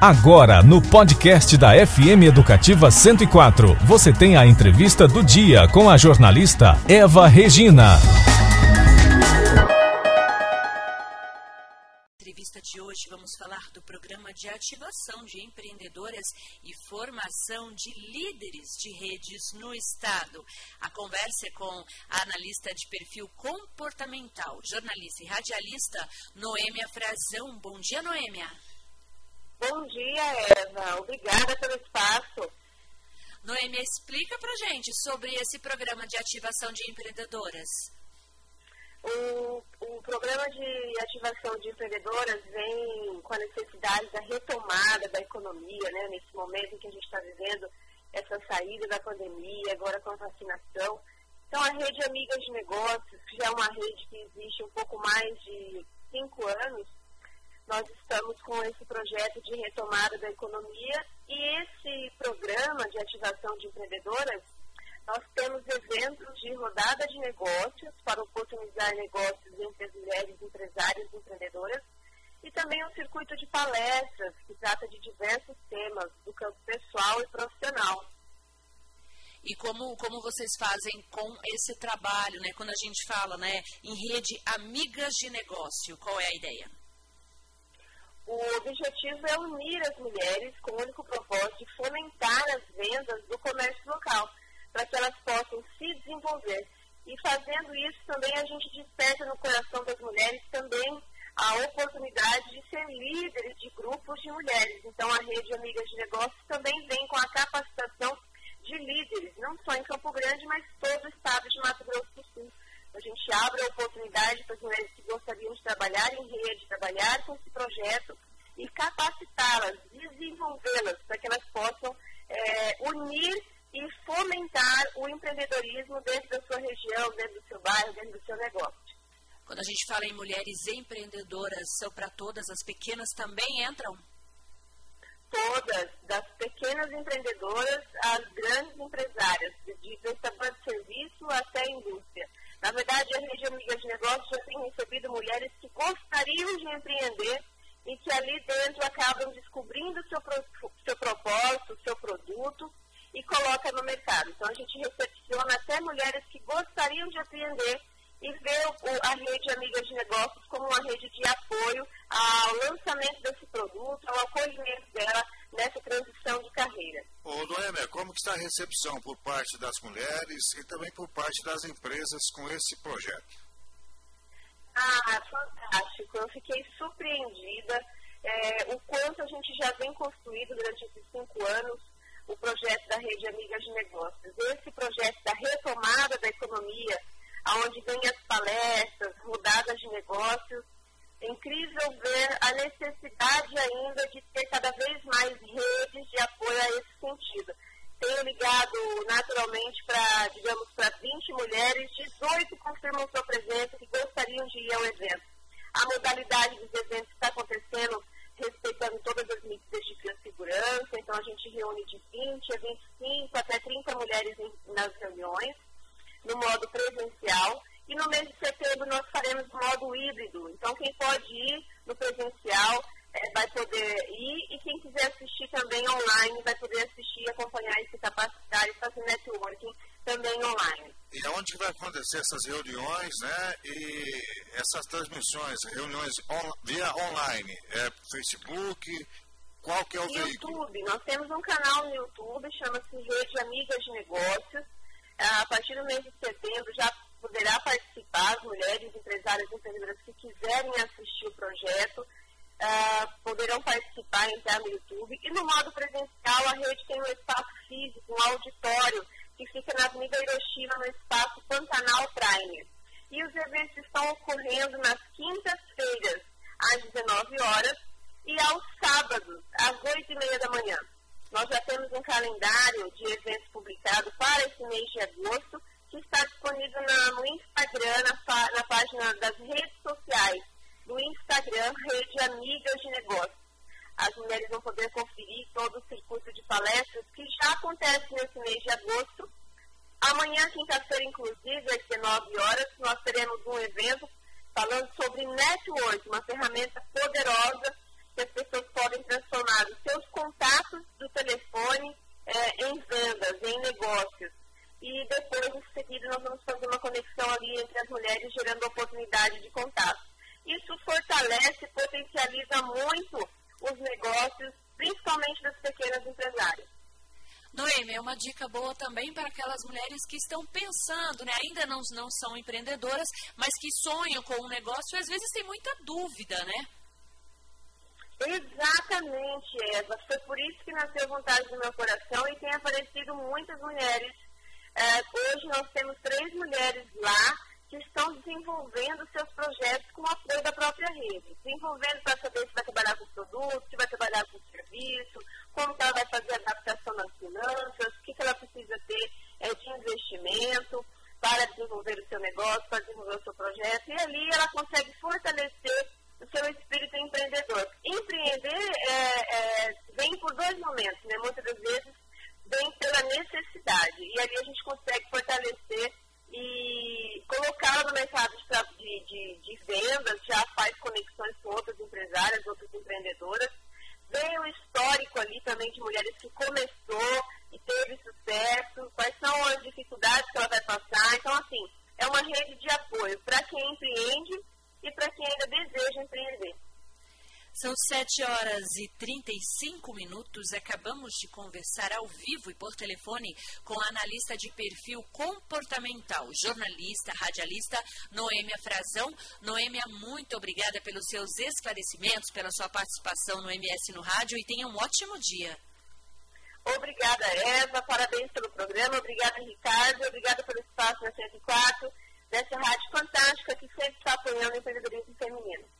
Agora, no podcast da FM Educativa 104, você tem a entrevista do dia com a jornalista Eva Regina. entrevista de hoje vamos falar do programa de ativação de empreendedoras e formação de líderes de redes no Estado. A conversa é com a analista de perfil comportamental, jornalista e radialista Noêmia Frazão. Bom dia, Noêmia. Bom dia, Eva. Obrigada pelo espaço. Noêmia, explica pra gente sobre esse programa de ativação de empreendedoras. O, o programa de ativação de empreendedoras vem com a necessidade da retomada da economia, né, nesse momento em que a gente está vivendo essa saída da pandemia, agora com a vacinação. Então, a rede Amigas de Negócios, que já é uma rede que existe um pouco mais de cinco anos, nós estamos com esse projeto de retomada da economia e esse programa de ativação de empreendedoras, nós temos eventos de rodada de negócios para oportunizar negócios entre as mulheres empresárias e empreendedoras e também um circuito de palestras que trata de diversos temas do campo pessoal e profissional. E como, como vocês fazem com esse trabalho, né? Quando a gente fala, né, em rede Amigas de Negócio, qual é a ideia? O objetivo é unir as mulheres com o único propósito de fomentar as vendas do comércio local, para que elas possam se desenvolver. E fazendo isso, também a gente desperta no coração das mulheres também a oportunidade de ser líderes de grupos de mulheres. Então, a Rede Amigas de Negócios também vem com a capacitação de líderes, não só em Campo Grande, mas todo o estado de Mato Grosso do Sul. A gente abre a oportunidade para as mulheres que gostariam de trabalhar em rede, trabalhar com esse projeto e capacitá-las, desenvolvê-las, para que elas possam é, unir e fomentar o empreendedorismo dentro da sua região, dentro do seu bairro, dentro do seu negócio. Quando a gente fala em mulheres empreendedoras, são para todas, as pequenas também entram? Todas, das pequenas empreendedoras às grandes empresárias, de prestador de serviço até a indústria. Na verdade, a Rede Amiga de Negócios já tem recebido mulheres que gostariam de empreender e que ali dentro acabam descobrindo seu, seu propósito, seu produto e coloca no mercado. Então, a gente recepciona até mulheres que gostariam de empreender e vê o, a rede Amiga de Negócios como uma rede de apoio ao lançamento desse produto, ao acolhimento dela nessa transição de carreira. Ô, Noêmia, como que está a recepção por parte das mulheres e também por parte das empresas com esse projeto? Ah, fantástico. Eu fiquei surpreendida é, o quanto a gente já vem construído durante esses cinco anos o projeto da Rede Amigas de Negócios. Esse projeto da retomada da economia, aonde vem as palestras, rodadas de negócios, é incrível ver a necessidade ainda de ter cada vez mais redes de apoio a esse sentido. Tenho ligado naturalmente para, digamos, para 20 mulheres, 18 confirmam sua presença e gostariam de ir ao evento. A modalidade dos eventos está acontecendo respeitando todas as medidas de biossegurança, então a gente reúne de 20 a 25 até 30 mulheres em, nas reuniões, no modo presencial, e no mês de setembro nós faremos modo híbrido. Então, quem pode ir no presencial é, vai poder ir e quem quiser assistir também online vai poder assistir, acompanhar e se capacitar e fazer networking também online. E onde vai acontecer essas reuniões, né? E essas transmissões, reuniões on, via online? É Facebook? Qual que é o YouTube, veículo? YouTube, nós temos um canal no YouTube, chama-se Rede Amigas de Negócios. A partir do mês de setembro já poderá participar, as mulheres empresárias e empreendedoras que quiserem assistir o projeto, uh, poderão participar, entrar no YouTube. E no modo presencial, a rede tem um espaço físico, um auditório, que fica na Avenida Hiroshima, no espaço Pantanal Prime. E os eventos estão ocorrendo nas quintas-feiras, às 19 horas, e aos sábados, às 8 e meia da manhã. Nós já temos um calendário de eventos publicado para esse mês de agosto, que está disponível na, no Instagram, na, na página das redes sociais do Instagram Rede Amigas de Negócios as mulheres vão poder conferir todo o circuito de palestras que já acontece nesse mês de agosto. Amanhã, quinta-feira, inclusive, às 19 horas, nós teremos um evento falando sobre network, uma ferramenta poderosa que as pessoas podem transformar os seus contatos do telefone é, em vendas, em negócios. E depois, em seguida, nós vamos fazer uma conexão ali entre as mulheres, gerando oportunidade de contato. Isso fortalece, potencializa muito negócios, principalmente das pequenas empresárias. Noemi, é uma dica boa também para aquelas mulheres que estão pensando, né? ainda não, não são empreendedoras, mas que sonham com um negócio e às vezes tem muita dúvida, né? Exatamente, Eva. Foi por isso que nasceu Vontade do Meu Coração e tem aparecido muitas mulheres. É, hoje nós temos três mulheres lá que estão desenvolvendo seus projetos com o apoio da própria rede. Desenvolvendo para saber se vai trabalhar com produto, se vai trabalhar com serviço, como ela vai fazer a adaptação nas finanças, o que, que ela precisa ter é, de investimento para desenvolver o seu negócio, para desenvolver o seu projeto. E ali ela consegue fortalecer o seu espírito empreendedor. Empreender é, é, vem por dois momentos, né? Muitas das vezes vem pela necessidade. E ali a gente consegue fortalecer e colocá-la no mercado de, de, de, vendas, já faz conexões com outras empresárias, outras empreendedoras. Vem o histórico ali também de mulheres que começou e teve sucesso, quais são as dificuldades que ela vai passar. Então, assim, é uma rede de apoio para quem empreende e para quem ainda deseja empreender. São 7 horas e 35 minutos. Acabamos de conversar ao vivo e por telefone com a analista de perfil comportamental, jornalista, radialista Noêmia Frazão. Noêmia, muito obrigada pelos seus esclarecimentos, pela sua participação no MS no Rádio e tenha um ótimo dia. Obrigada, Eva. Parabéns pelo programa. Obrigada, Ricardo. Obrigada pelo espaço na 104 dessa rádio fantástica que sempre está apoiando o empreendedorismo feminino.